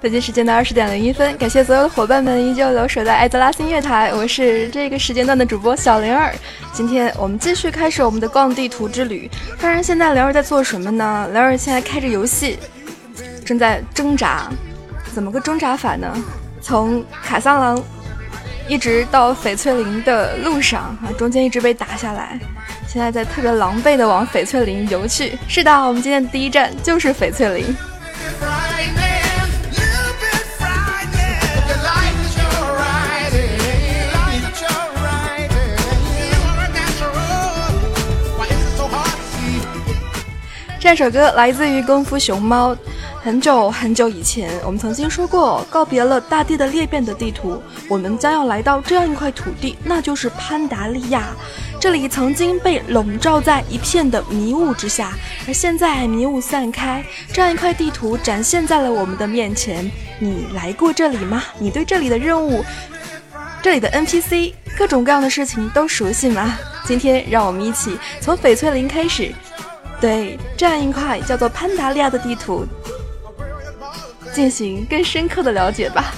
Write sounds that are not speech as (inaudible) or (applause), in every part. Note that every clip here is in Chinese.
北京时间的二十点零一分，感谢所有的伙伴们依旧留守在艾泽拉新月台，我是这个时间段的主播小灵儿。今天我们继续开始我们的逛地图之旅。当然，现在灵儿在做什么呢？灵儿现在开着游戏，正在挣扎。怎么个挣扎法呢？从卡桑狼一直到翡翠林的路上啊，中间一直被打下来，现在在特别狼狈的往翡翠林游去。是的，我们今天的第一站就是翡翠林。这首歌来自于《功夫熊猫》。很久很久以前，我们曾经说过，告别了大地的裂变的地图，我们将要来到这样一块土地，那就是潘达利亚。这里曾经被笼罩在一片的迷雾之下，而现在迷雾散开，这样一块地图展现在了我们的面前。你来过这里吗？你对这里的任务、这里的 NPC、各种各样的事情都熟悉吗？今天让我们一起从翡翠林开始。对这样一块叫做潘达利亚的地图进行更深刻的了解吧。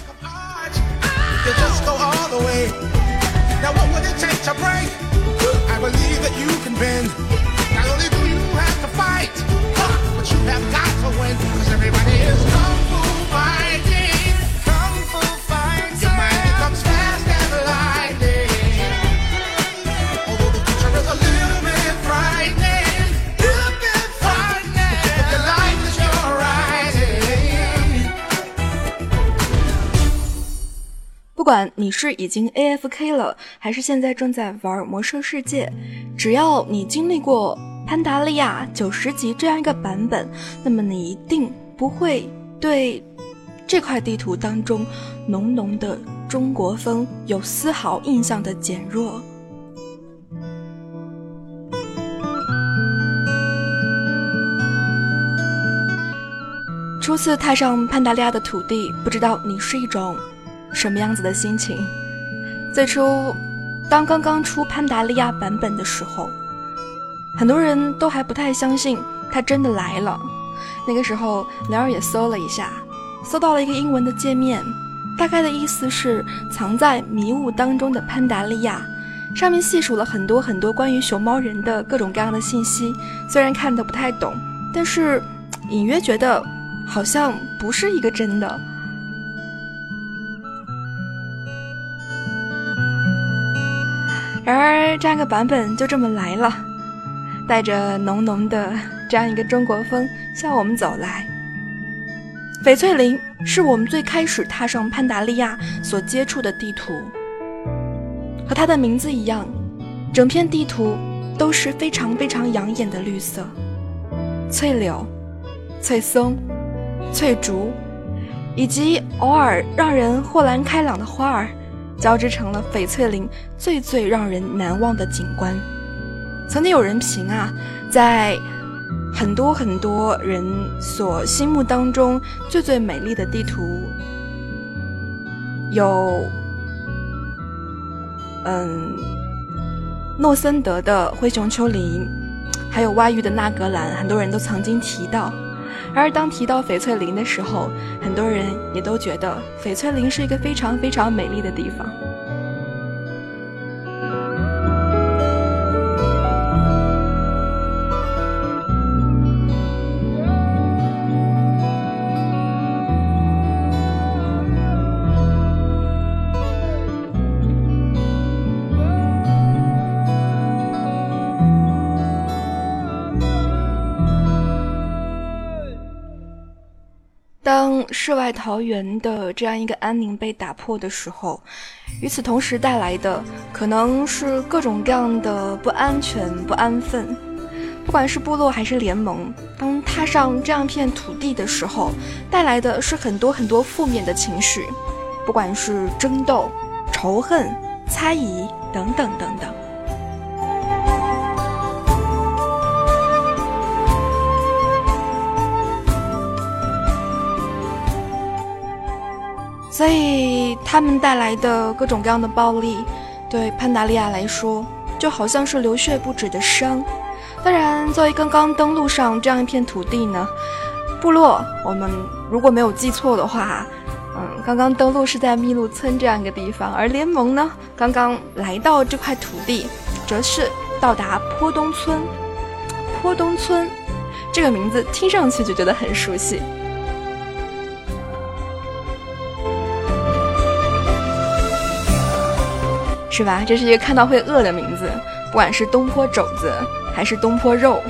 管你是已经 A F K 了，还是现在正在玩魔兽世界，只要你经历过潘达利亚九十级这样一个版本，那么你一定不会对这块地图当中浓浓的中国风有丝毫印象的减弱。初次踏上潘达利亚的土地，不知道你是一种。什么样子的心情？最初，当刚刚出潘达利亚版本的时候，很多人都还不太相信它真的来了。那个时候，梁儿也搜了一下，搜到了一个英文的界面，大概的意思是藏在迷雾当中的潘达利亚，上面细数了很多很多关于熊猫人的各种各样的信息。虽然看得不太懂，但是隐约觉得好像不是一个真的。而，这样一个版本就这么来了，带着浓浓的这样一个中国风向我们走来。翡翠林是我们最开始踏上潘达利亚所接触的地图，和它的名字一样，整片地图都是非常非常养眼的绿色，翠柳、翠松、翠竹，以及偶尔让人豁然开朗的花儿。交织成了翡翠林最最让人难忘的景观。曾经有人评啊，在很多很多人所心目当中最最美丽的地图，有嗯诺森德的灰熊丘陵，还有外域的纳格兰，很多人都曾经提到。而当提到翡翠林的时候，很多人也都觉得翡翠林是一个非常非常美丽的地方。世外桃源的这样一个安宁被打破的时候，与此同时带来的可能是各种各样的不安全、不安分。不管是部落还是联盟，当踏上这样片土地的时候，带来的是很多很多负面的情绪，不管是争斗、仇恨、猜疑等等等等。所以他们带来的各种各样的暴力，对潘达利亚来说就好像是流血不止的伤。当然，作为刚刚登陆上这样一片土地呢，部落我们如果没有记错的话，嗯，刚刚登陆是在秘鲁村这样一个地方，而联盟呢，刚刚来到这块土地，则是到达坡东村。坡东村这个名字听上去就觉得很熟悉。是吧？这是一个看到会饿的名字，不管是东坡肘子还是东坡肉。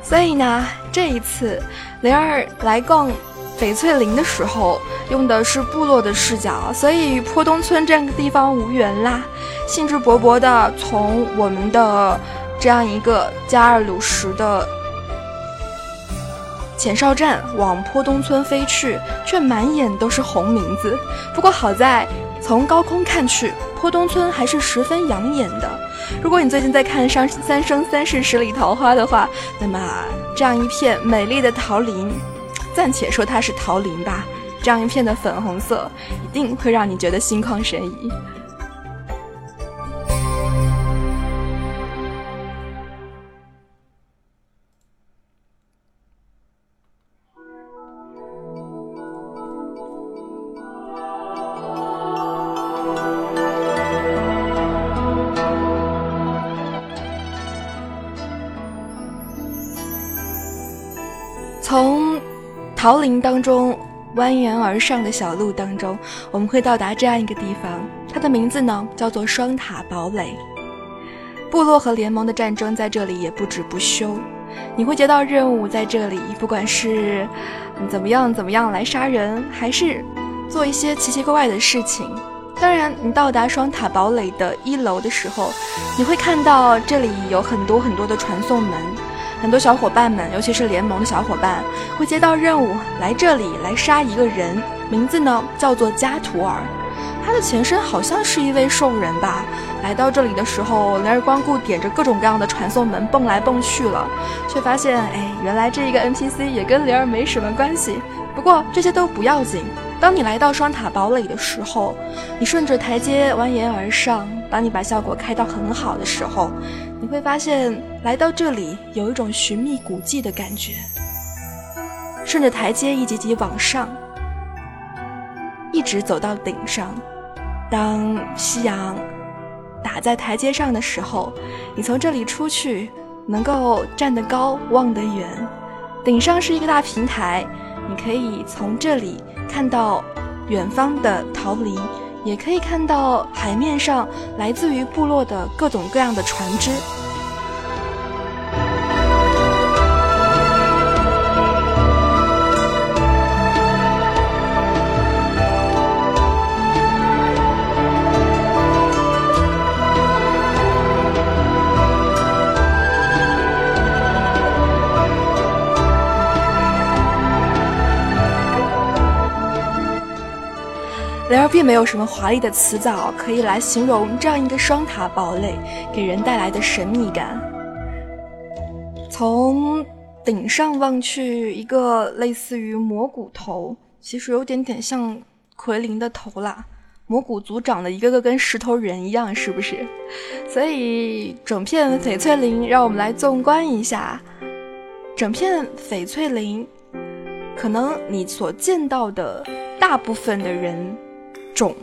所以呢，这一次灵儿来逛翡翠林的时候，用的是部落的视角，所以与坡东村这样的地方无缘啦。兴致勃勃地从我们的这样一个加尔鲁什的前哨站往坡东村飞去，却满眼都是红名字。不过好在从高空看去，坡东村还是十分养眼的。如果你最近在看《三三生三世十里桃花》的话，那么这样一片美丽的桃林，暂且说它是桃林吧，这样一片的粉红色，一定会让你觉得心旷神怡。森林当中蜿蜒而上的小路当中，我们会到达这样一个地方，它的名字呢叫做双塔堡垒。部落和联盟的战争在这里也不止不休，你会接到任务在这里，不管是怎么样怎么样来杀人，还是做一些奇奇怪怪的事情。当然，你到达双塔堡垒的一楼的时候，你会看到这里有很多很多的传送门。很多小伙伴们，尤其是联盟的小伙伴，会接到任务来这里来杀一个人，名字呢叫做加图尔，他的前身好像是一位兽人吧。来到这里的时候，灵儿光顾点着各种各样的传送门蹦来蹦去了，却发现，哎，原来这一个 NPC 也跟灵儿没什么关系。不过这些都不要紧。当你来到双塔堡垒的时候，你顺着台阶蜿蜒而上。当你把效果开到很好的时候，你会发现来到这里有一种寻觅古迹的感觉。顺着台阶一级级往上，一直走到顶上。当夕阳打在台阶上的时候，你从这里出去，能够站得高，望得远。顶上是一个大平台，你可以从这里。看到远方的桃林，也可以看到海面上来自于部落的各种各样的船只。然而，并没有什么华丽的词藻可以来形容这样一个双塔堡垒给人带来的神秘感。从顶上望去，一个类似于魔骨头，其实有点点像奎林的头啦。魔骨族长得一个个跟石头人一样，是不是？所以，整片翡翠林，让我们来纵观一下整片翡翠林。可能你所见到的大部分的人。种，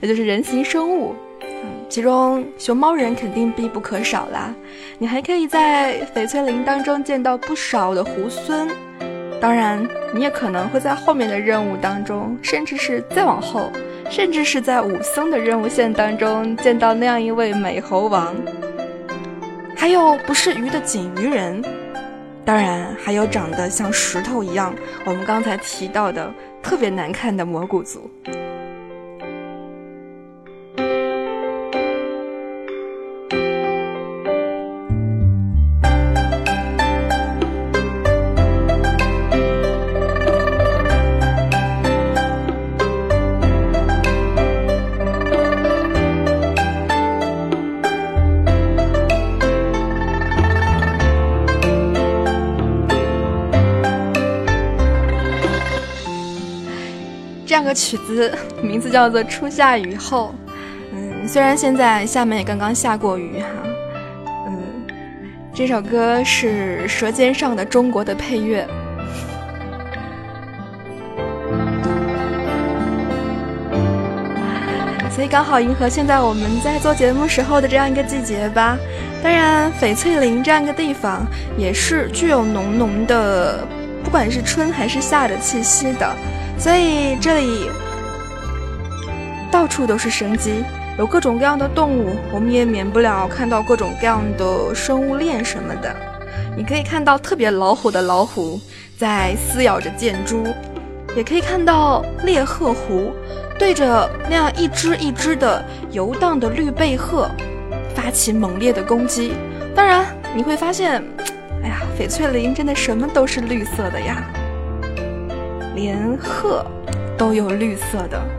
也就是人形生物，嗯，其中熊猫人肯定必不可少啦。你还可以在翡翠林当中见到不少的猢狲，当然，你也可能会在后面的任务当中，甚至是再往后，甚至是在武僧的任务线当中见到那样一位美猴王。还有不是鱼的锦鱼人，当然还有长得像石头一样，我们刚才提到的。特别难看的蘑菇族。曲子名字叫做《初夏雨后》。嗯，虽然现在厦门也刚刚下过雨哈。嗯，这首歌是《舌尖上的中国》的配乐。所以刚好迎合现在我们在做节目时候的这样一个季节吧。当然，翡翠林这样一个地方也是具有浓浓的，不管是春还是夏的气息的。所以这里到处都是生机，有各种各样的动物，我们也免不了看到各种各样的生物链什么的。你可以看到特别老虎的老虎在撕咬着箭猪，也可以看到猎鹤湖。对着那样一只一只的游荡的绿背鹤，发起猛烈的攻击。当然，你会发现，哎呀，翡翠林真的什么都是绿色的呀，连鹤都有绿色的。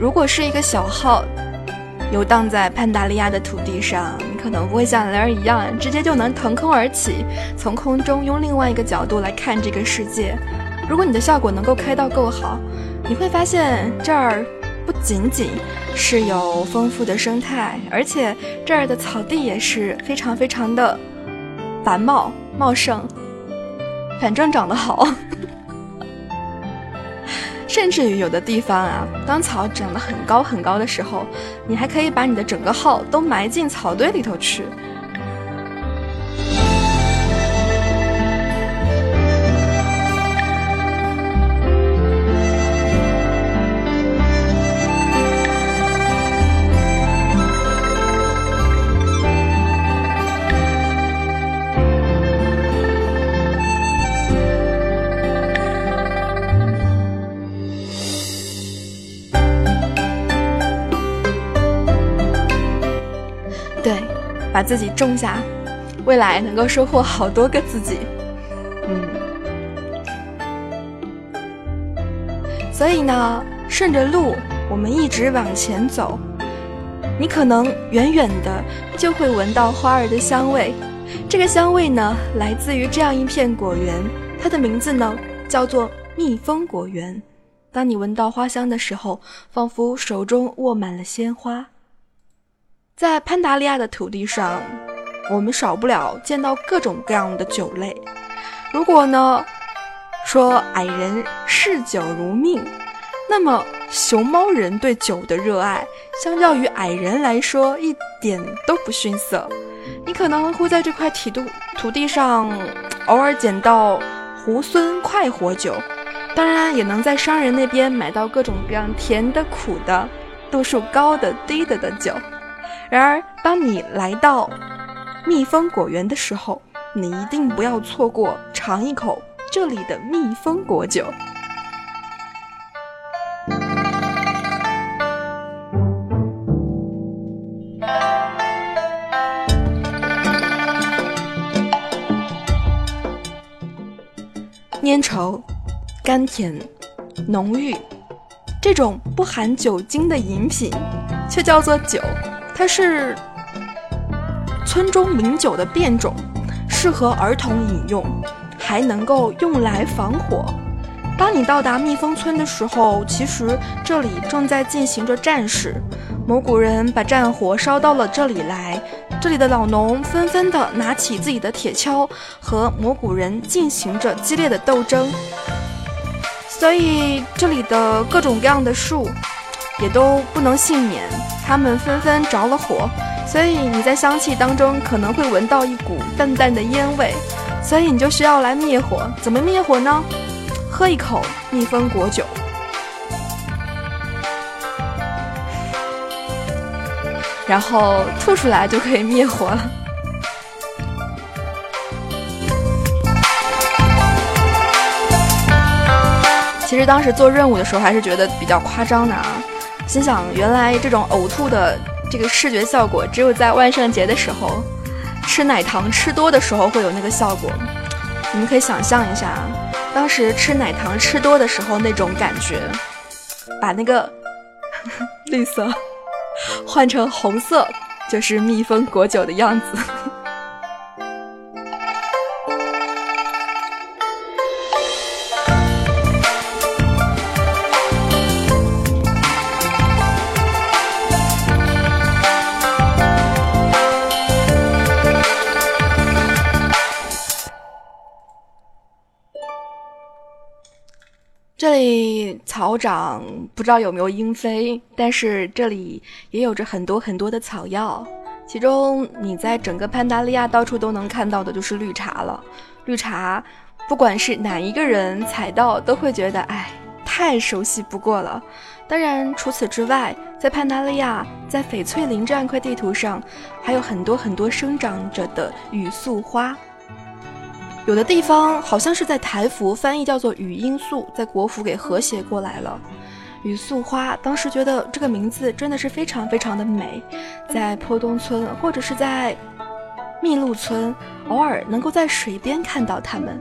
如果是一个小号，游荡在潘达利亚的土地上，你可能不会像雷儿一样，直接就能腾空而起，从空中用另外一个角度来看这个世界。如果你的效果能够开到够好，你会发现这儿不仅仅是有丰富的生态，而且这儿的草地也是非常非常的繁茂茂盛，(laughs) 反正长得好。甚至于有的地方啊，当草长得很高很高的时候，你还可以把你的整个号都埋进草堆里头去。把自己种下，未来能够收获好多个自己。嗯，所以呢，顺着路，我们一直往前走，你可能远远的就会闻到花儿的香味。这个香味呢，来自于这样一片果园，它的名字呢叫做蜜蜂果园。当你闻到花香的时候，仿佛手中握满了鲜花。在潘达利亚的土地上，我们少不了见到各种各样的酒类。如果呢，说矮人嗜酒如命，那么熊猫人对酒的热爱，相较于矮人来说一点都不逊色。你可能会在这块土地土地上偶尔捡到猢狲快活酒，当然也能在商人那边买到各种各样甜的、苦的、度数高的、低的的酒。然而，当你来到蜜蜂果园的时候，你一定不要错过尝一口这里的蜜蜂果酒。粘稠、甘甜、浓郁，这种不含酒精的饮品，却叫做酒。它是村中名酒的变种，适合儿童饮用，还能够用来防火。当你到达蜜蜂村的时候，其实这里正在进行着战事，蒙古人把战火烧到了这里来，这里的老农纷纷的拿起自己的铁锹，和蒙古人进行着激烈的斗争，所以这里的各种各样的树。也都不能幸免他们纷纷着了火所以你在香气当中可能会闻到一股淡淡的烟味所以你就需要来灭火。怎么灭火呢？喝一口蜜蜂果酒。然后吐出来就可以灭火了。其实当时做任务的时候还是觉得比较夸张的啊。心想原来这种呕吐的这个视觉效果只有在万圣节的时候吃奶糖吃多的时候会有那个效果。你们可以想象一下，当时吃奶糖吃多的时候那种感觉，把那个 (laughs) 绿色 (laughs) 换成红色，就是蜜蜂果酒的样子。这里草长不知道有没有莺飞，但是这里也有着很多很多的草药，其中你在整个潘达利亚到处都能看到的就是绿茶了。绿茶，不管是哪一个人采到，都会觉得哎，太熟悉不过了。当然，除此之外，在潘达利亚，在翡翠林这样一块地图上，还有很多很多生长着的雨素花。有的地方好像是在台服翻译叫做语音素，在国服给和谐过来了。雨素花，当时觉得这个名字真的是非常非常的美，在坡东村或者是在密路村，偶尔能够在水边看到它们。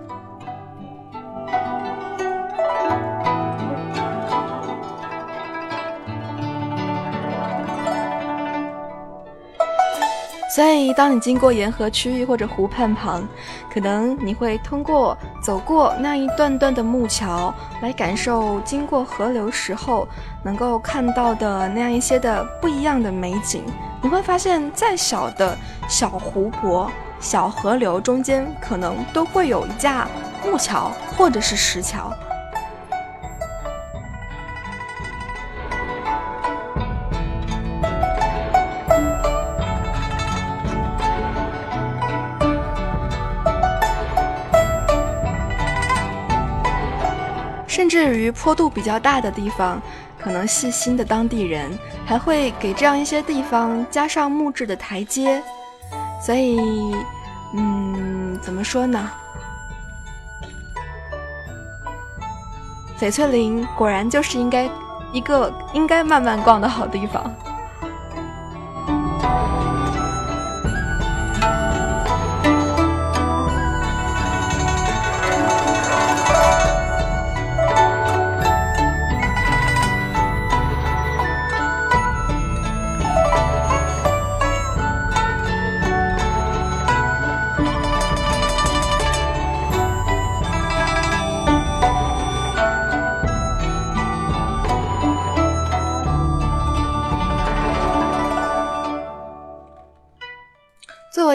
所以，当你经过沿河区域或者湖畔旁，可能你会通过走过那一段段的木桥，来感受经过河流时候能够看到的那样一些的不一样的美景。你会发现，再小的小湖泊、小河流中间，可能都会有一架木桥或者是石桥。至于坡度比较大的地方，可能细心的当地人还会给这样一些地方加上木质的台阶。所以，嗯，怎么说呢？翡翠林果然就是应该一个应该慢慢逛的好地方。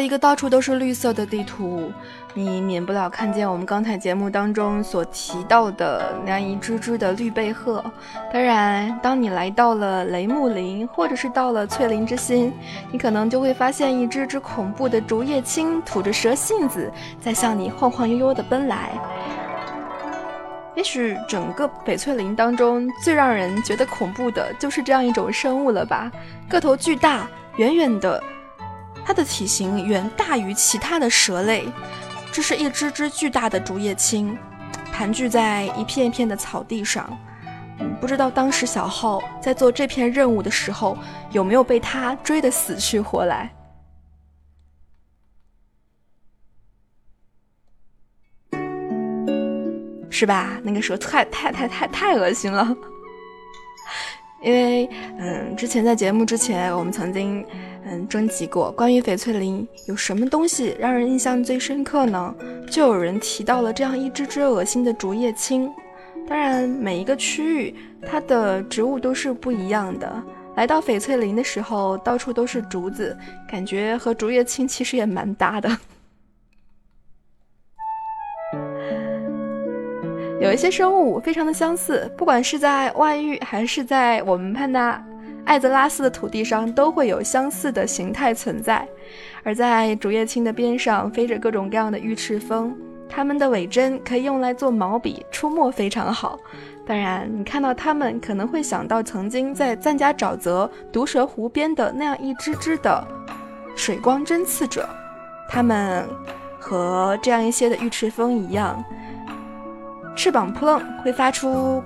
一个到处都是绿色的地图，你免不了看见我们刚才节目当中所提到的那一只只的绿背鹤。当然，当你来到了雷木林，或者是到了翠林之心，你可能就会发现一只只恐怖的竹叶青吐着蛇信子，在向你晃晃悠悠地奔来。也许整个翡翠林当中最让人觉得恐怖的就是这样一种生物了吧？个头巨大，远远的。它的体型远大于其他的蛇类，这是一只只巨大的竹叶青，盘踞在一片一片的草地上。不知道当时小浩在做这片任务的时候，有没有被它追得死去活来？是吧？那个时候太太太太太恶心了。因为，嗯，之前在节目之前，我们曾经，嗯，征集过关于翡翠林有什么东西让人印象最深刻呢？就有人提到了这样一只只恶心的竹叶青。当然，每一个区域它的植物都是不一样的。来到翡翠林的时候，到处都是竹子，感觉和竹叶青其实也蛮搭的。有一些生物非常的相似，不管是在外域还是在我们潘达艾泽拉斯的土地上，都会有相似的形态存在。而在竹叶青的边上飞着各种各样的玉翅蜂，它们的尾针可以用来做毛笔，出墨非常好。当然，你看到它们可能会想到曾经在赞加沼泽毒蛇湖边的那样一只只的水光针刺者，它们和这样一些的玉翅蜂一样，翅膀扑棱会发出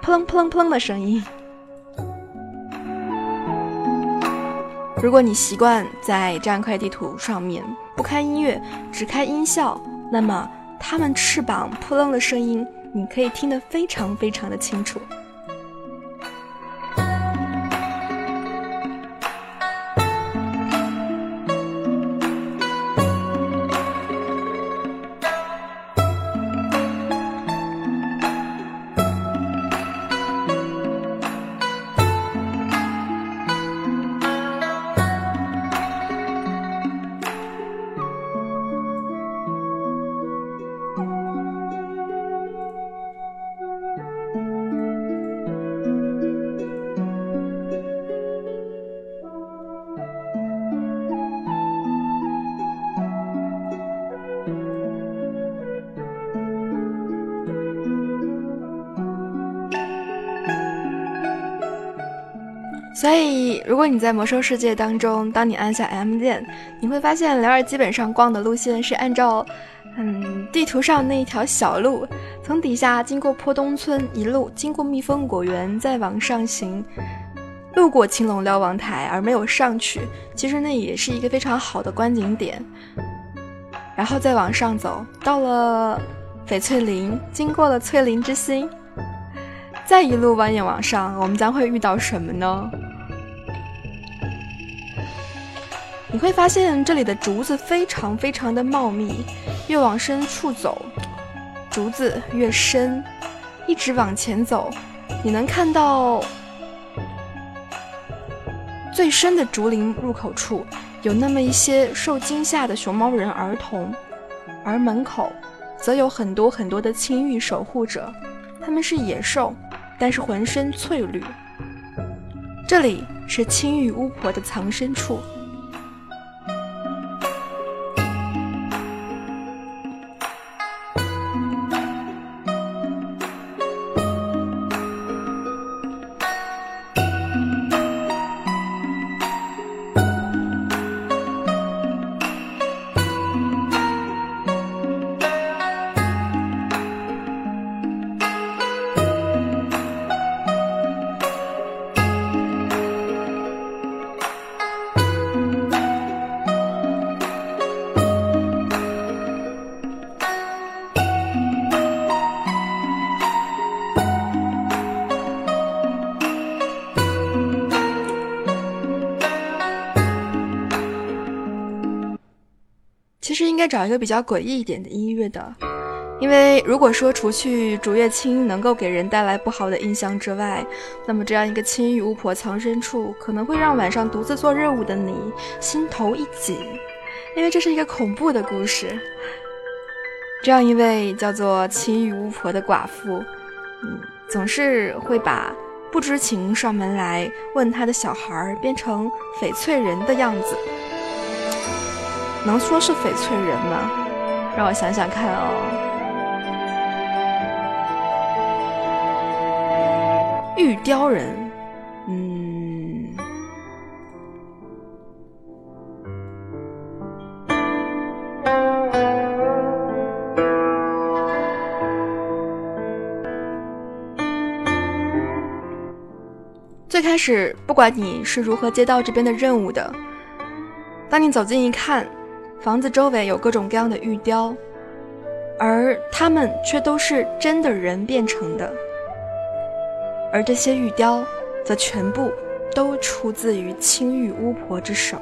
扑棱扑棱扑棱的声音。如果你习惯在这样一块地图上面不开音乐，只开音效，那么它们翅膀扑棱的声音。你可以听得非常非常的清楚。所以，如果你在魔兽世界当中，当你按下 M 键，你会发现聊儿基本上逛的路线是按照，嗯，地图上那一条小路，从底下经过坡东村，一路经过蜜蜂果园，再往上行，路过青龙瞭望台而没有上去。其实那也是一个非常好的观景点。然后再往上走，到了翡翠林，经过了翠林之心，再一路蜿蜒往上，我们将会遇到什么呢？你会发现这里的竹子非常非常的茂密，越往深处走，竹子越深。一直往前走，你能看到最深的竹林入口处有那么一些受惊吓的熊猫人儿童，而门口则有很多很多的青玉守护者，他们是野兽，但是浑身翠绿。这里是青玉巫婆的藏身处。一个比较诡异一点的音乐的，因为如果说除去竹叶青能够给人带来不好的印象之外，那么这样一个青玉巫婆藏身处可能会让晚上独自做任务的你心头一紧，因为这是一个恐怖的故事。这样一位叫做青玉巫婆的寡妇，嗯，总是会把不知情上门来问她的小孩变成翡翠人的样子。能说是翡翠人吗？让我想想看哦。玉雕人，嗯，最开始不管你是如何接到这边的任务的，当你走近一看。房子周围有各种各样的玉雕，而它们却都是真的人变成的。而这些玉雕，则全部都出自于青玉巫婆之手。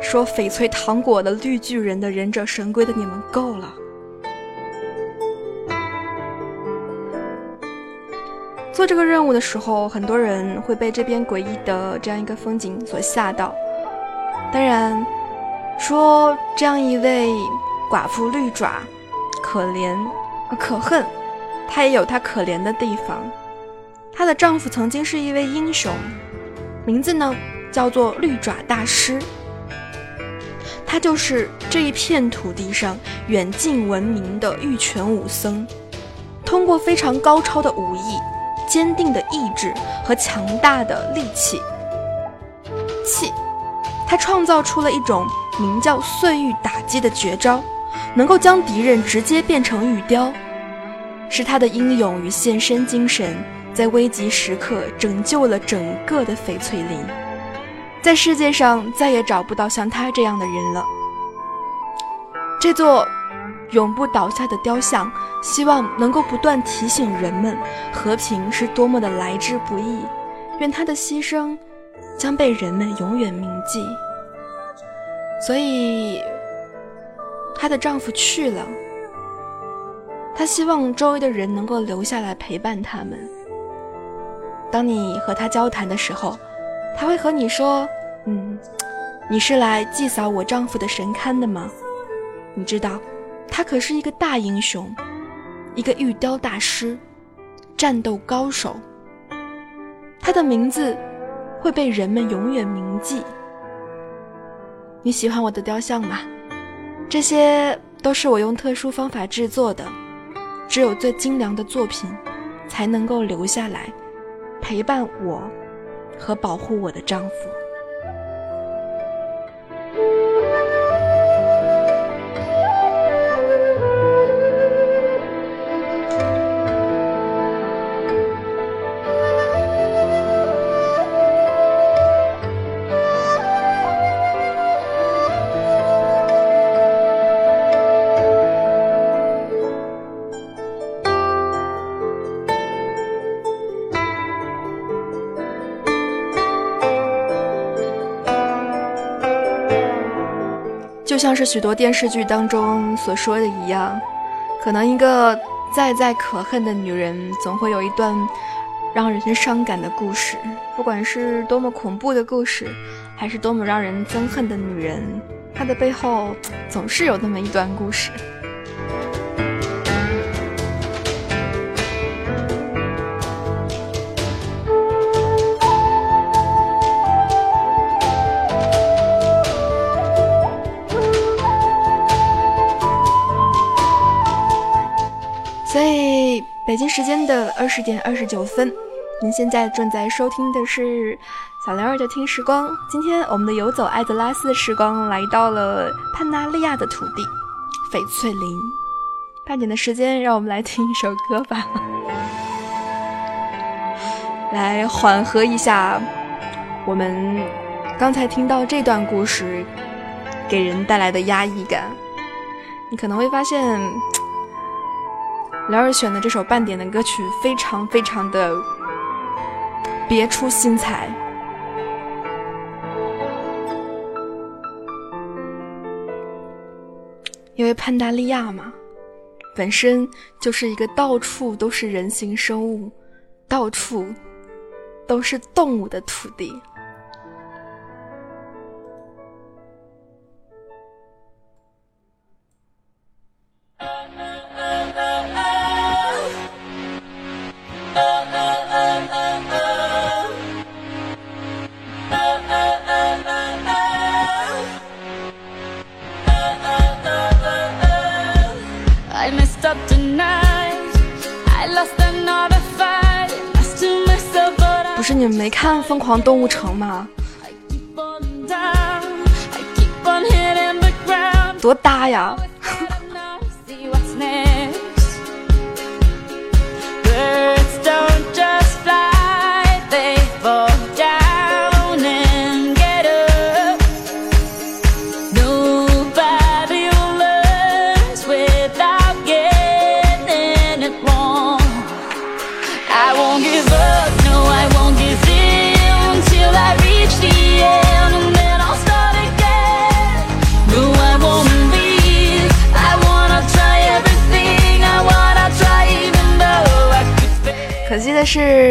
说翡翠糖果的绿巨人的忍者神龟的你们够了。做这个任务的时候，很多人会被这边诡异的这样一个风景所吓到。当然，说这样一位寡妇绿爪，可怜可恨，她也有她可怜的地方。她的丈夫曾经是一位英雄，名字呢叫。做绿爪大师。他就是这一片土地上远近闻名的玉泉武僧，通过非常高超的武艺、坚定的意志和强大的力气，气，他创造出了一种名叫碎玉打击的绝招，能够将敌人直接变成玉雕。是他的英勇与献身精神，在危急时刻拯救了整个的翡翠林。在世界上再也找不到像他这样的人了。这座永不倒下的雕像，希望能够不断提醒人们，和平是多么的来之不易。愿他的牺牲将被人们永远铭记。所以，她的丈夫去了。她希望周围的人能够留下来陪伴他们。当你和他交谈的时候。他会和你说：“嗯，你是来祭扫我丈夫的神龛的吗？你知道，他可是一个大英雄，一个玉雕大师，战斗高手。他的名字会被人们永远铭记。你喜欢我的雕像吗？这些都是我用特殊方法制作的，只有最精良的作品才能够留下来，陪伴我。”和保护我的丈夫。是许多电视剧当中所说的一样，可能一个再再可恨的女人，总会有一段让人伤感的故事。不管是多么恐怖的故事，还是多么让人憎恨的女人，她的背后总是有那么一段故事。北京时间的二十点二十九分，您现在正在收听的是小莲儿的听时光。今天我们的游走艾泽拉斯的时光来到了潘纳利亚的土地翡翠林。半点的时间，让我们来听一首歌吧，来缓和一下我们刚才听到这段故事给人带来的压抑感。你可能会发现。辽儿选的这首半点的歌曲非常非常的别出心裁，因为潘达利亚嘛，本身就是一个到处都是人形生物、到处都是动物的土地。是你们没看《疯狂动物城》吗？多搭呀！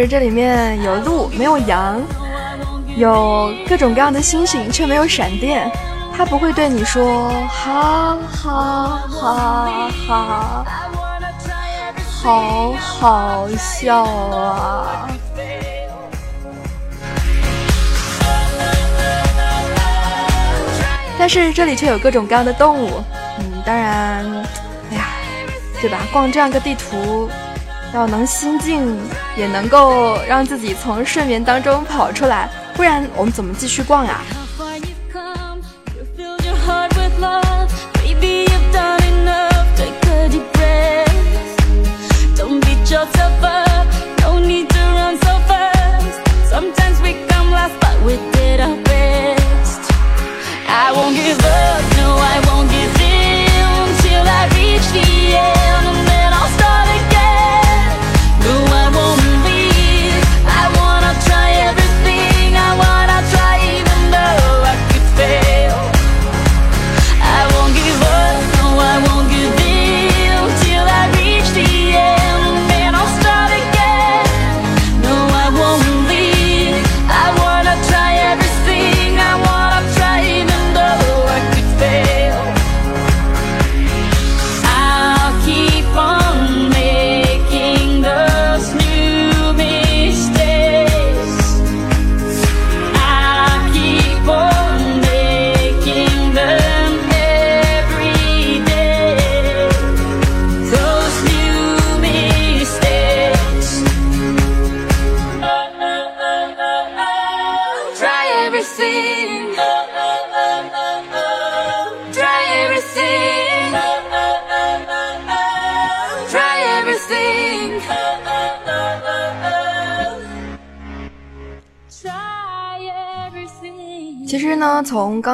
这里面有鹿，没有羊，有各种各样的星星，却没有闪电。他不会对你说哈哈哈哈，好好笑啊！但是这里却有各种各样的动物。嗯，当然，哎呀，对吧？逛这样个地图，要能心静，也能够让自己从睡眠当中跑出来，不然我们怎么继续逛呀？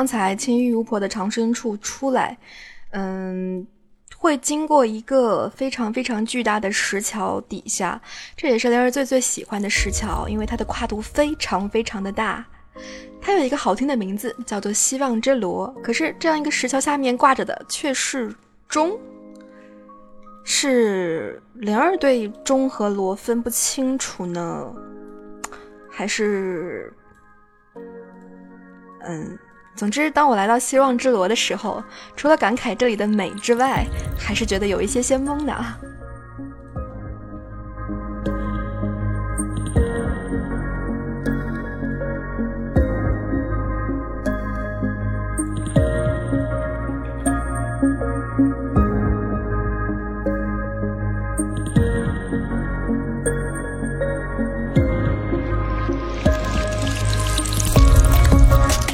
刚才青玉巫婆的藏身处出来，嗯，会经过一个非常非常巨大的石桥底下，这也是灵儿最最喜欢的石桥，因为它的跨度非常非常的大。它有一个好听的名字，叫做希望之螺。可是这样一个石桥下面挂着的却是钟，是灵儿对钟和螺分不清楚呢，还是？嗯，总之，当我来到希望之罗的时候，除了感慨这里的美之外，还是觉得有一些些懵的。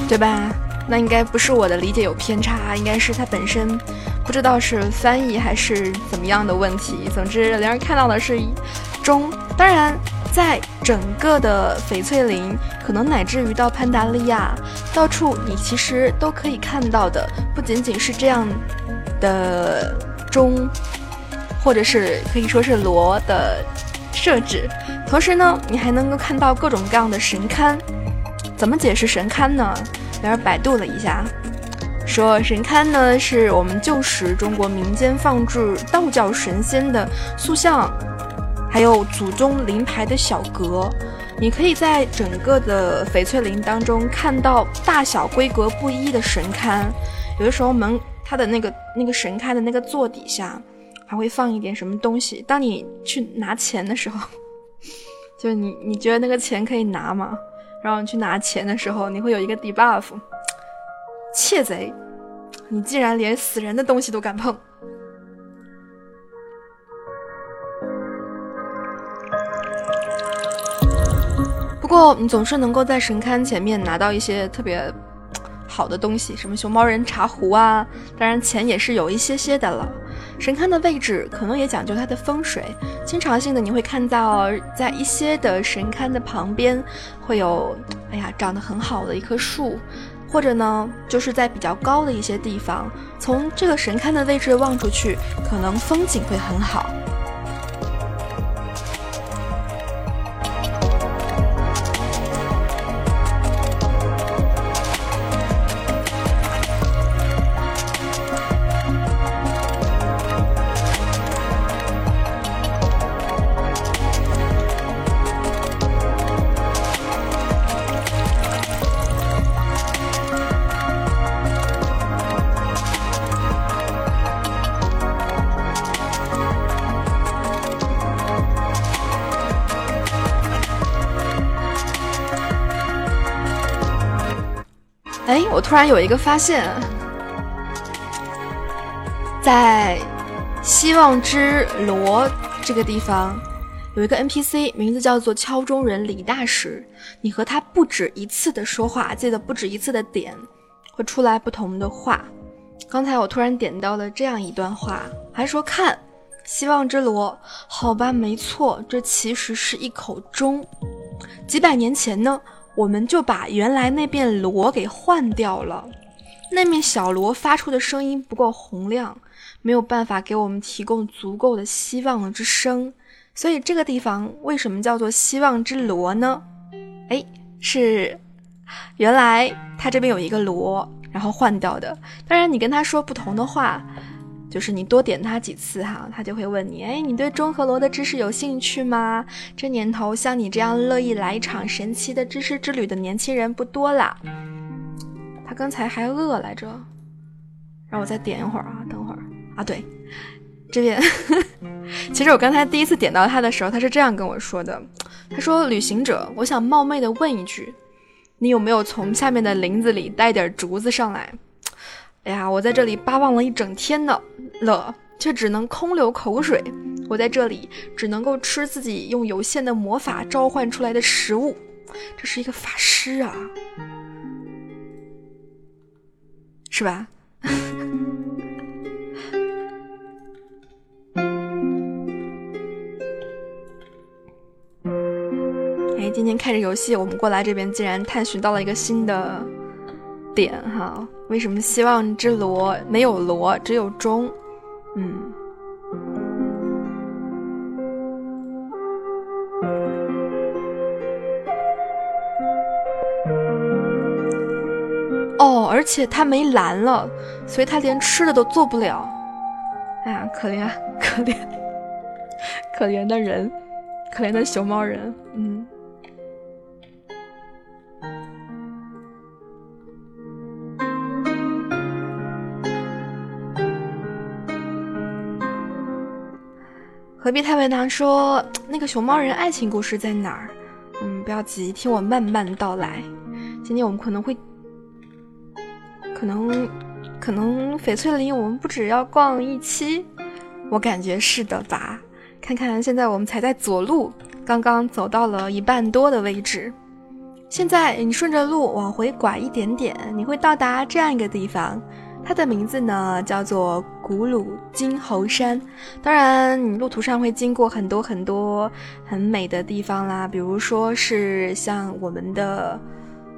对吧？那应该不是我的理解有偏差，应该是它本身不知道是翻译还是怎么样的问题。总之，灵儿看到的是钟。当然，在整个的翡翠林，可能乃至于到潘达利亚，到处你其实都可以看到的，不仅仅是这样的钟，或者是可以说是锣的设置。同时呢，你还能够看到各种各样的神龛。怎么解释神龛呢？然而百度了一下，说神龛呢是我们旧时中国民间放置道教神仙的塑像，还有祖宗灵牌的小阁。你可以在整个的翡翠林当中看到大小规格不一的神龛。有的时候门它的那个那个神龛的那个座底下还会放一点什么东西。当你去拿钱的时候，(laughs) 就你你觉得那个钱可以拿吗？然后你去拿钱的时候，你会有一个 debuff，窃贼，你竟然连死人的东西都敢碰！不过你总是能够在神龛前面拿到一些特别好的东西，什么熊猫人茶壶啊，当然钱也是有一些些的了。神龛的位置可能也讲究它的风水，经常性的你会看到在一些的神龛的旁边会有，哎呀，长得很好的一棵树，或者呢，就是在比较高的一些地方，从这个神龛的位置望出去，可能风景会很好。哎，我突然有一个发现，在希望之罗这个地方有一个 NPC，名字叫做敲钟人李大师。你和他不止一次的说话，记得不止一次的点，会出来不同的话。刚才我突然点到了这样一段话，还说看希望之罗，好吧，没错，这其实是一口钟。几百年前呢？我们就把原来那面锣给换掉了，那面小锣发出的声音不够洪亮，没有办法给我们提供足够的希望之声，所以这个地方为什么叫做希望之锣呢？哎，是原来它这边有一个锣，然后换掉的。当然，你跟他说不同的话。就是你多点他几次哈，他就会问你，哎，你对钟和锣的知识有兴趣吗？这年头像你这样乐意来一场神奇的知识之旅的年轻人不多啦。他刚才还饿来着，让我再点一会儿啊，等会儿啊，对，这边，(laughs) 其实我刚才第一次点到他的时候，他是这样跟我说的，他说：“旅行者，我想冒昧的问一句，你有没有从下面的林子里带点竹子上来？”哎呀，我在这里巴望了一整天呢，了却只能空流口水。我在这里只能够吃自己用有限的魔法召唤出来的食物。这是一个法师啊，是吧？(laughs) 哎，今天开着游戏，我们过来这边竟然探寻到了一个新的。点哈，为什么希望之罗没有罗，只有钟？嗯，哦，而且他没蓝了，所以他连吃的都做不了。哎呀，可怜 (laughs) 可怜可怜的人，可怜的熊猫人，嗯。隔壁太为难？说那个熊猫人爱情故事在哪儿？嗯，不要急，听我慢慢道来。今天我们可能会，可能，可能翡翠林我们不止要逛一期，我感觉是的吧？看看现在我们才在左路，刚刚走到了一半多的位置。现在你顺着路往回拐一点点，你会到达这样一个地方。它的名字呢叫做古鲁金猴山，当然你路途上会经过很多很多很美的地方啦，比如说是像我们的，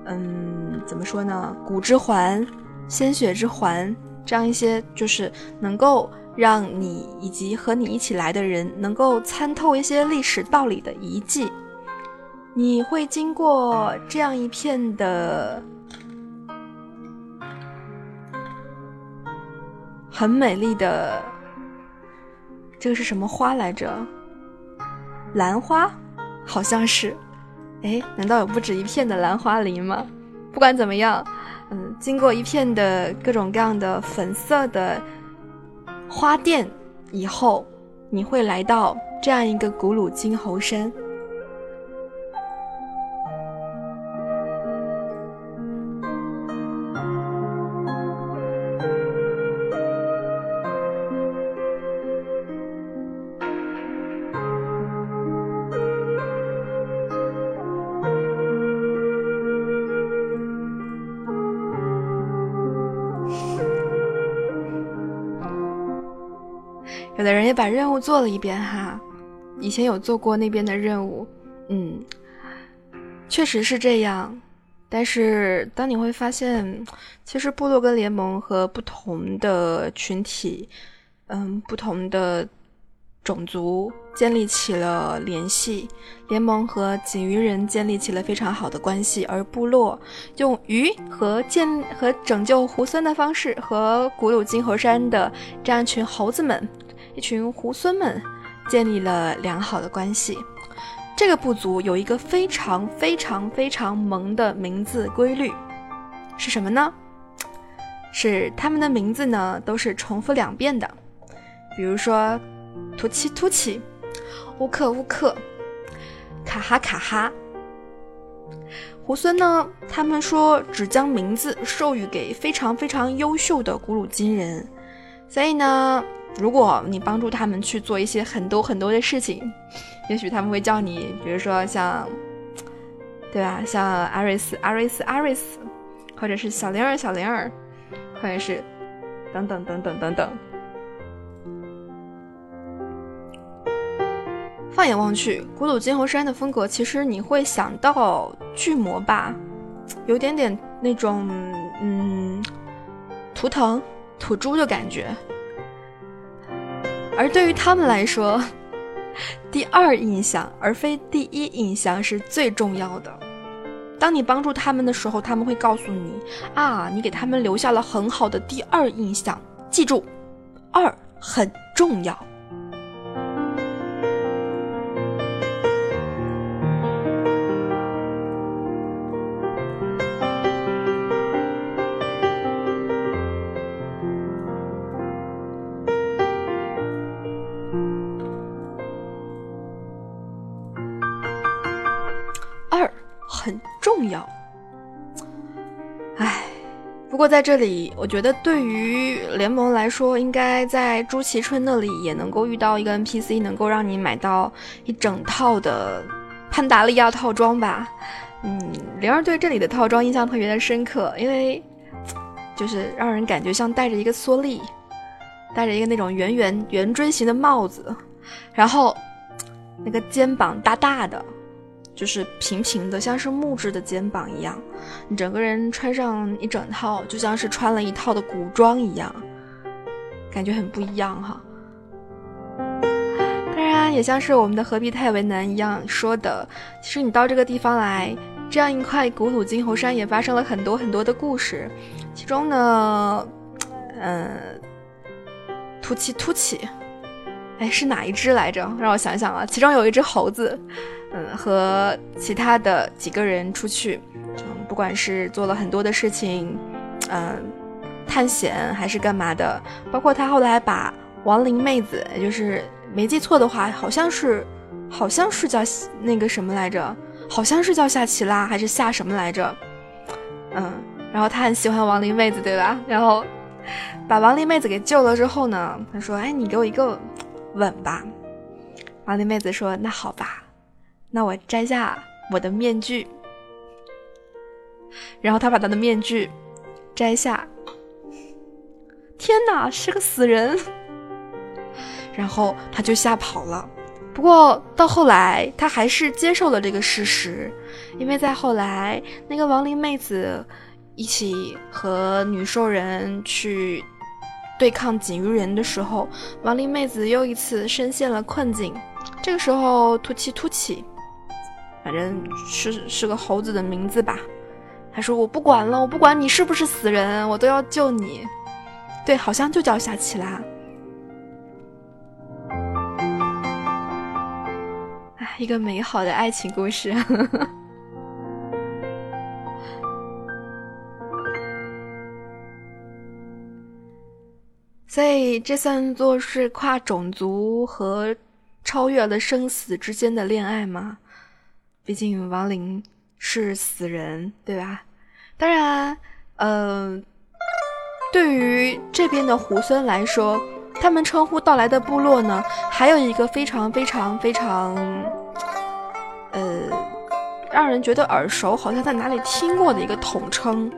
嗯，怎么说呢，古之环、鲜血之环这样一些，就是能够让你以及和你一起来的人能够参透一些历史道理的遗迹。你会经过这样一片的。很美丽的，这个是什么花来着？兰花，好像是。哎，难道有不止一片的兰花林吗？不管怎么样，嗯，经过一片的各种各样的粉色的花店以后，你会来到这样一个古鲁金猴山。把任务做了一遍哈，以前有做过那边的任务，嗯，确实是这样。但是当你会发现，其实部落跟联盟和不同的群体，嗯，不同的种族建立起了联系，联盟和锦鱼人建立起了非常好的关系，而部落用鱼和建和拯救猢狲的方式，和古鲁金猴山的这样一群猴子们。一群猢狲们建立了良好的关系。这个部族有一个非常非常非常萌的名字规律，是什么呢？是他们的名字呢都是重复两遍的。比如说，突奇突奇，乌克乌克，卡哈卡哈。猢狲呢，他们说只将名字授予给非常非常优秀的古鲁金人，所以呢，如果你帮助他们去做一些很多很多的事情，也许他们会叫你，比如说像，对吧？像阿瑞斯、阿瑞斯、阿瑞斯，或者是小灵儿、小灵儿，或者是等等等等等等。放眼望去，古鲁金猴山的风格，其实你会想到巨魔吧，有点点那种嗯图腾土猪的感觉。而对于他们来说，第二印象而非第一印象是最重要的。当你帮助他们的时候，他们会告诉你啊，你给他们留下了很好的第二印象。记住，二很重要。不过在这里，我觉得对于联盟来说，应该在朱祁春那里也能够遇到一个 NPC，能够让你买到一整套的潘达利亚套装吧。嗯，灵儿对这里的套装印象特别的深刻，因为就是让人感觉像戴着一个蓑笠，戴着一个那种圆圆圆锥形的帽子，然后那个肩膀大大的。就是平平的，像是木质的肩膀一样，你整个人穿上一整套，就像是穿了一套的古装一样，感觉很不一样哈。当然，也像是我们的何必太为难一样说的，其实你到这个地方来，这样一块古鲁金猴山也发生了很多很多的故事，其中呢，嗯，突起突起，哎，是哪一只来着？让我想想啊，其中有一只猴子。嗯，和其他的几个人出去，嗯，不管是做了很多的事情，嗯，探险还是干嘛的，包括他后来把亡灵妹子，也就是没记错的话，好像是，好像是叫那个什么来着，好像是叫夏奇拉还是夏什么来着，嗯，然后他很喜欢亡灵妹子，对吧？然后把亡灵妹子给救了之后呢，他说：“哎，你给我一个吻吧。”亡灵妹子说：“那好吧。”那我摘下我的面具，然后他把他的面具摘下。天哪，是个死人！然后他就吓跑了。不过到后来，他还是接受了这个事实，因为在后来，那个亡灵妹子一起和女兽人去对抗锦鱼人的时候，亡灵妹子又一次深陷了困境。这个时候，突起突起。反正是是个猴子的名字吧。他说：“我不管了，我不管你是不是死人，我都要救你。”对，好像就叫夏奇拉。哎，一个美好的爱情故事。所以，这算作是跨种族和超越了生死之间的恋爱吗？毕竟亡灵是死人，对吧？当然，呃，对于这边的猢狲来说，他们称呼到来的部落呢，还有一个非常非常非常，呃，让人觉得耳熟，好像在哪里听过的一个统称，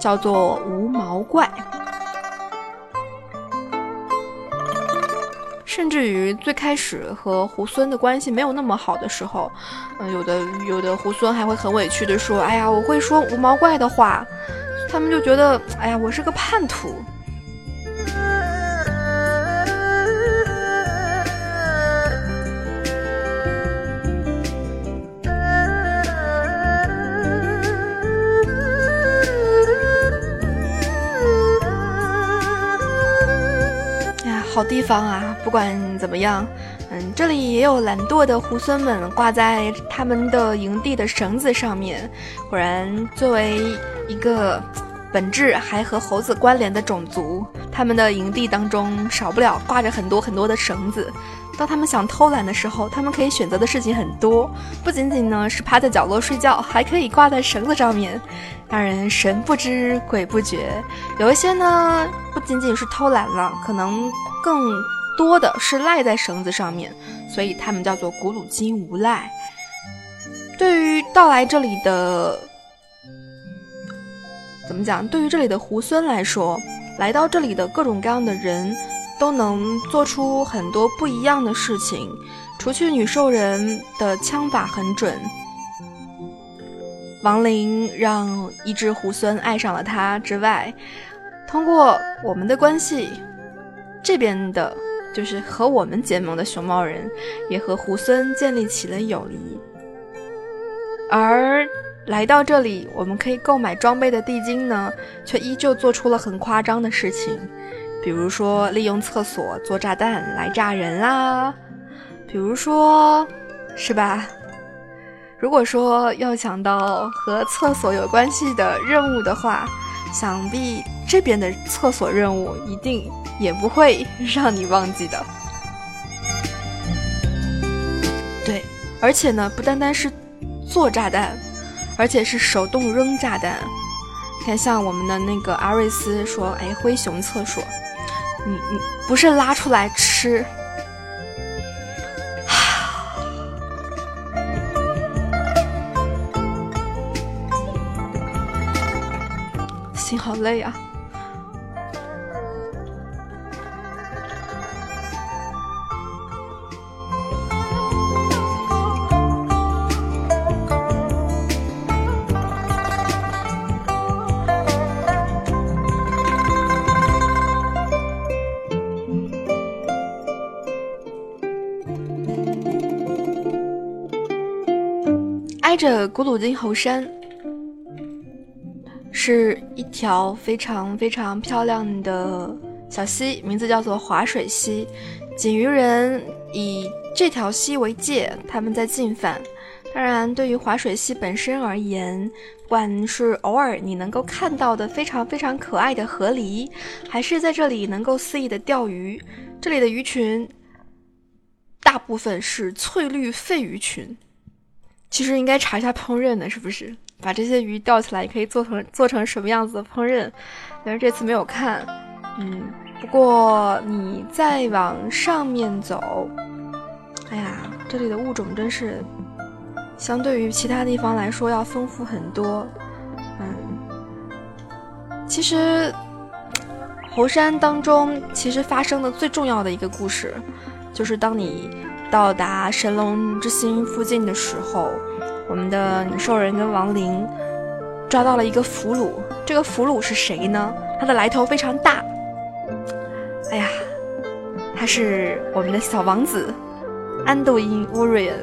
叫做无毛怪。甚至于最开始和猢狲的关系没有那么好的时候，嗯，有的有的猢狲还会很委屈的说：“哎呀，我会说无毛怪的话。”他们就觉得：“哎呀，我是个叛徒。”好地方啊！不管怎么样，嗯，这里也有懒惰的猢狲们挂在他们的营地的绳子上面。果然，作为一个本质还和猴子关联的种族，他们的营地当中少不了挂着很多很多的绳子。当他们想偷懒的时候，他们可以选择的事情很多，不仅仅呢是趴在角落睡觉，还可以挂在绳子上面，让人神不知鬼不觉。有一些呢，不仅仅是偷懒了，可能更多的是赖在绳子上面，所以他们叫做古鲁金无赖。对于到来这里的，怎么讲？对于这里的猢狲来说，来到这里的各种各样的人。都能做出很多不一样的事情。除去女兽人的枪法很准，亡灵让一只猢狲爱上了他之外，通过我们的关系，这边的就是和我们结盟的熊猫人也和猢狲建立起了友谊。而来到这里，我们可以购买装备的地精呢，却依旧做出了很夸张的事情。比如说，利用厕所做炸弹来炸人啦，比如说，是吧？如果说要想到和厕所有关系的任务的话，想必这边的厕所任务一定也不会让你忘记的。对，而且呢，不单单是做炸弹，而且是手动扔炸弹。看，像我们的那个阿瑞斯说：“哎，灰熊厕所。”你你不是拉出来吃，累啊。挨着古鲁金猴山，是一条非常非常漂亮的小溪，名字叫做滑水溪。锦鱼人以这条溪为界，他们在进犯。当然，对于滑水溪本身而言，不管是偶尔你能够看到的非常非常可爱的河狸，还是在这里能够肆意的钓鱼，这里的鱼群大部分是翠绿肺鱼群。其实应该查一下烹饪的，是不是？把这些鱼钓起来，可以做成做成什么样子的烹饪？但是这次没有看。嗯，不过你再往上面走，哎呀，这里的物种真是相对于其他地方来说要丰富很多。嗯，其实猴山当中其实发生的最重要的一个故事，就是当你。到达神龙之心附近的时候，我们的女兽人跟亡灵抓到了一个俘虏。这个俘虏是谁呢？他的来头非常大。哎呀，他是我们的小王子安度因乌瑞恩。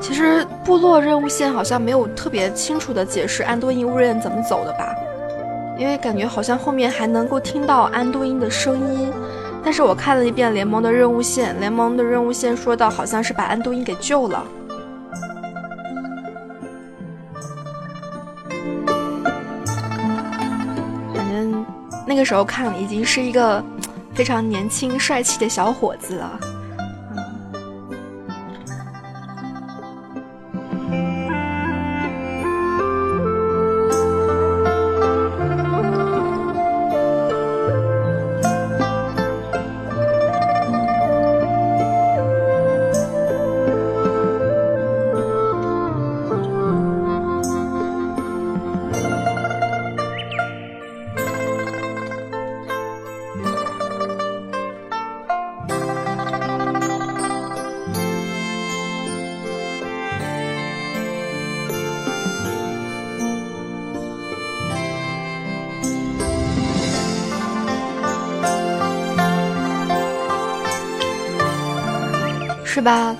其实部落任务线好像没有特别清楚的解释安多因乌瑞恩怎么走的吧。因为感觉好像后面还能够听到安都因的声音，但是我看了一遍联盟的任务线，联盟的任务线说到好像是把安都因给救了。反正那个时候看已经是一个非常年轻帅气的小伙子了。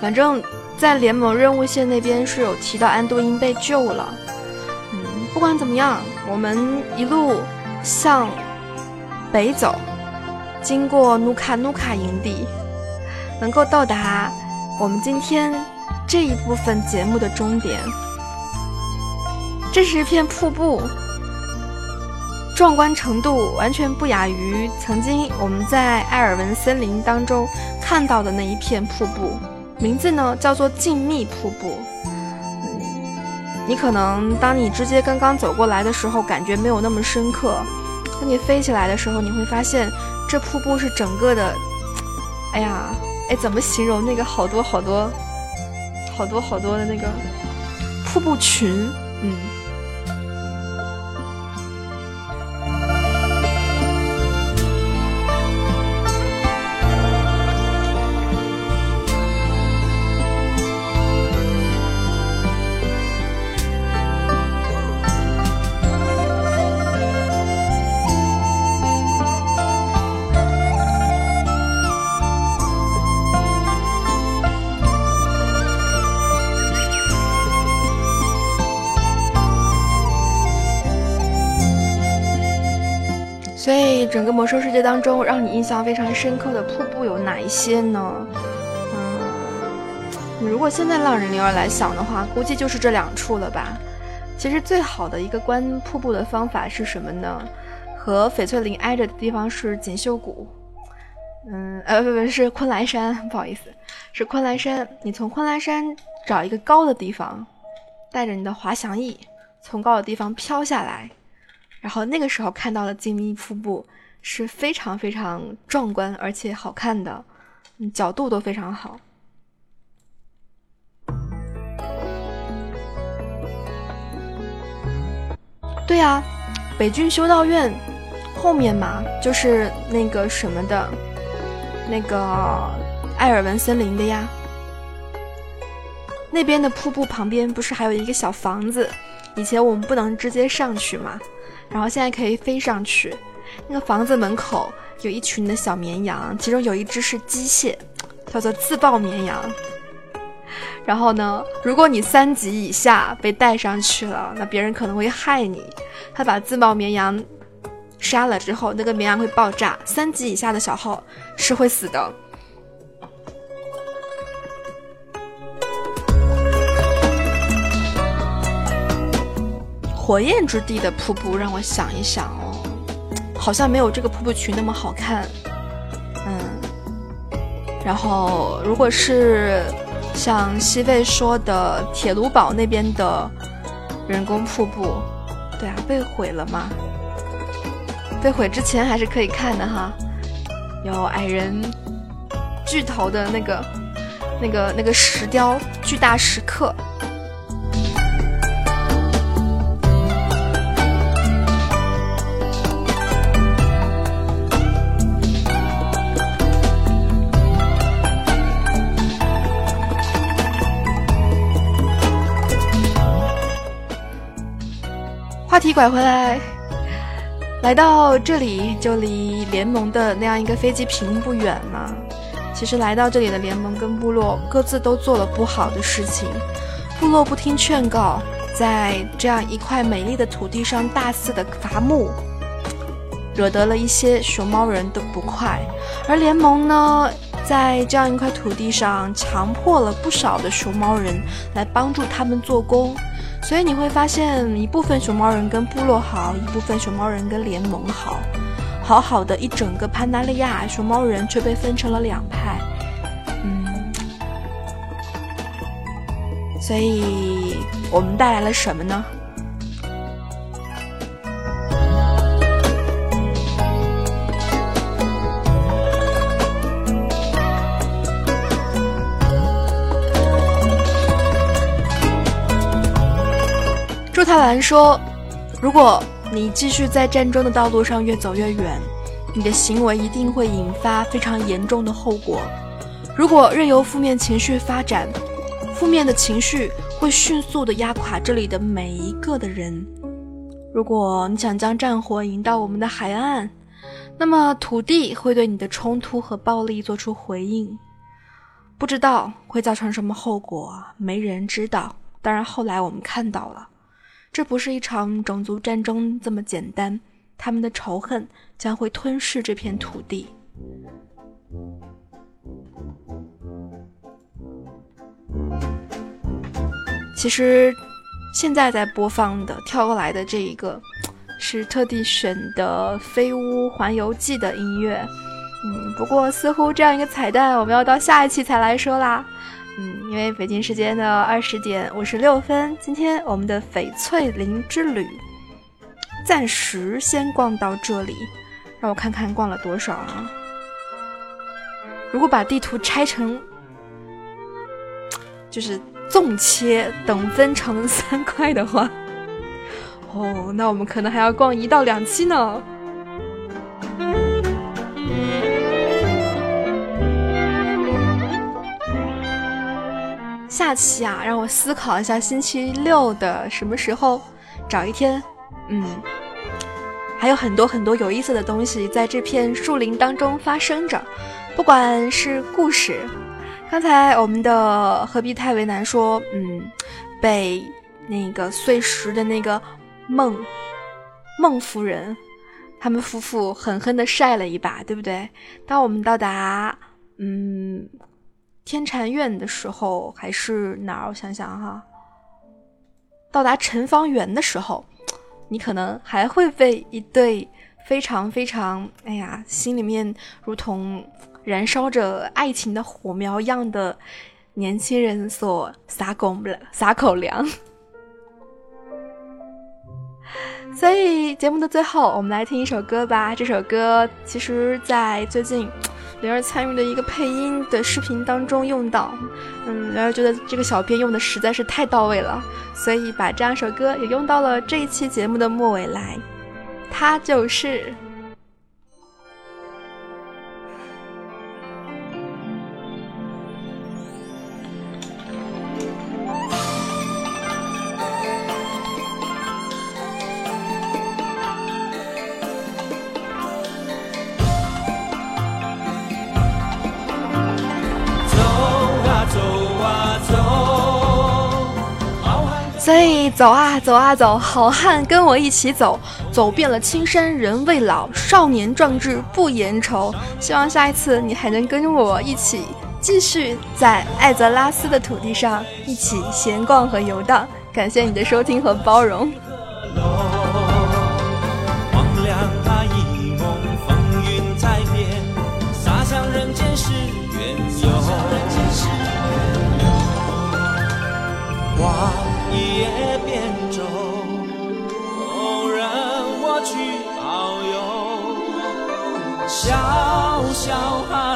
反正，在联盟任务线那边是有提到安多因被救了。嗯，不管怎么样，我们一路向北走，经过努卡努卡营地，能够到达我们今天这一部分节目的终点。这是一片瀑布，壮观程度完全不亚于曾经我们在埃尔文森林当中看到的那一片瀑布。名字呢叫做静谧瀑布。你可能当你直接刚刚走过来的时候，感觉没有那么深刻。当你飞起来的时候，你会发现这瀑布是整个的。哎呀，哎，怎么形容那个好多好多、好多好多的那个瀑布群？嗯。魔兽世界当中，让你印象非常深刻的瀑布有哪一些呢？嗯，如果现在浪人灵儿来想的话，估计就是这两处了吧。其实最好的一个观瀑布的方法是什么呢？和翡翠林挨着的地方是锦绣谷，嗯，呃，不不，是昆仑山，(laughs) 不好意思，是昆仑山。你从昆仑山找一个高的地方，带着你的滑翔翼，从高的地方飘下来。然后那个时候看到了静谧瀑布是非常非常壮观而且好看的，角度都非常好。对呀，北郡修道院后面嘛，就是那个什么的，那个艾尔文森林的呀。那边的瀑布旁边不是还有一个小房子？以前我们不能直接上去嘛。然后现在可以飞上去，那个房子门口有一群的小绵羊，其中有一只是机械，叫做自爆绵羊。然后呢，如果你三级以下被带上去了，那别人可能会害你。他把自爆绵羊杀了之后，那个绵羊会爆炸，三级以下的小号是会死的。火焰之地的瀑布，让我想一想，好像没有这个瀑布群那么好看。嗯，然后如果是像西贝说的铁炉堡那边的人工瀑布，对啊，被毁了吗？被毁之前还是可以看的哈，有矮人巨头的那个、那个、那个石雕巨大石刻。话题拐回来，来到这里就离联盟的那样一个飞机坪不远了。其实来到这里的联盟跟部落各自都做了不好的事情，部落不听劝告，在这样一块美丽的土地上大肆的伐木，惹得了一些熊猫人的不快。而联盟呢，在这样一块土地上强迫了不少的熊猫人来帮助他们做工。所以你会发现，一部分熊猫人跟部落好，一部分熊猫人跟联盟好，好好的一整个潘达利亚熊猫人却被分成了两派。嗯，所以我们带来了什么呢？兰说：“如果你继续在战争的道路上越走越远，你的行为一定会引发非常严重的后果。如果任由负面情绪发展，负面的情绪会迅速的压垮这里的每一个的人。如果你想将战火引到我们的海岸，那么土地会对你的冲突和暴力做出回应。不知道会造成什么后果，没人知道。当然，后来我们看到了。”这不是一场种族战争这么简单，他们的仇恨将会吞噬这片土地。其实，现在在播放的跳过来的这一个，是特地选的《飞屋环游记》的音乐。嗯，不过似乎这样一个彩蛋，我们要到下一期才来说啦。嗯，因为北京时间的二十点五十六分，今天我们的翡翠林之旅暂时先逛到这里。让我看看逛了多少啊！如果把地图拆成，就是纵切等分成三块的话，哦，那我们可能还要逛一到两期呢。下期啊，让我思考一下，星期六的什么时候找一天，嗯，还有很多很多有意思的东西在这片树林当中发生着，不管是故事，刚才我们的何必太为难说，嗯，被那个碎石的那个孟孟夫人他们夫妇狠狠的晒了一把，对不对？当我们到达，嗯。天禅院的时候还是哪儿？我想想哈，到达陈方圆的时候，你可能还会被一对非常非常哎呀，心里面如同燃烧着爱情的火苗一样的年轻人所撒狗撒口粮。所以节目的最后，我们来听一首歌吧。这首歌其实，在最近。灵儿参与的一个配音的视频当中用到，嗯，灵儿觉得这个小编用的实在是太到位了，所以把这两首歌也用到了这一期节目的末尾来，它就是。所以走啊走啊走，好汉跟我一起走，走遍了青山人未老，少年壮志不言愁。希望下一次你还能跟我一起继续在艾泽拉斯的土地上一起闲逛和游荡。感谢你的收听和包容。一小小孩。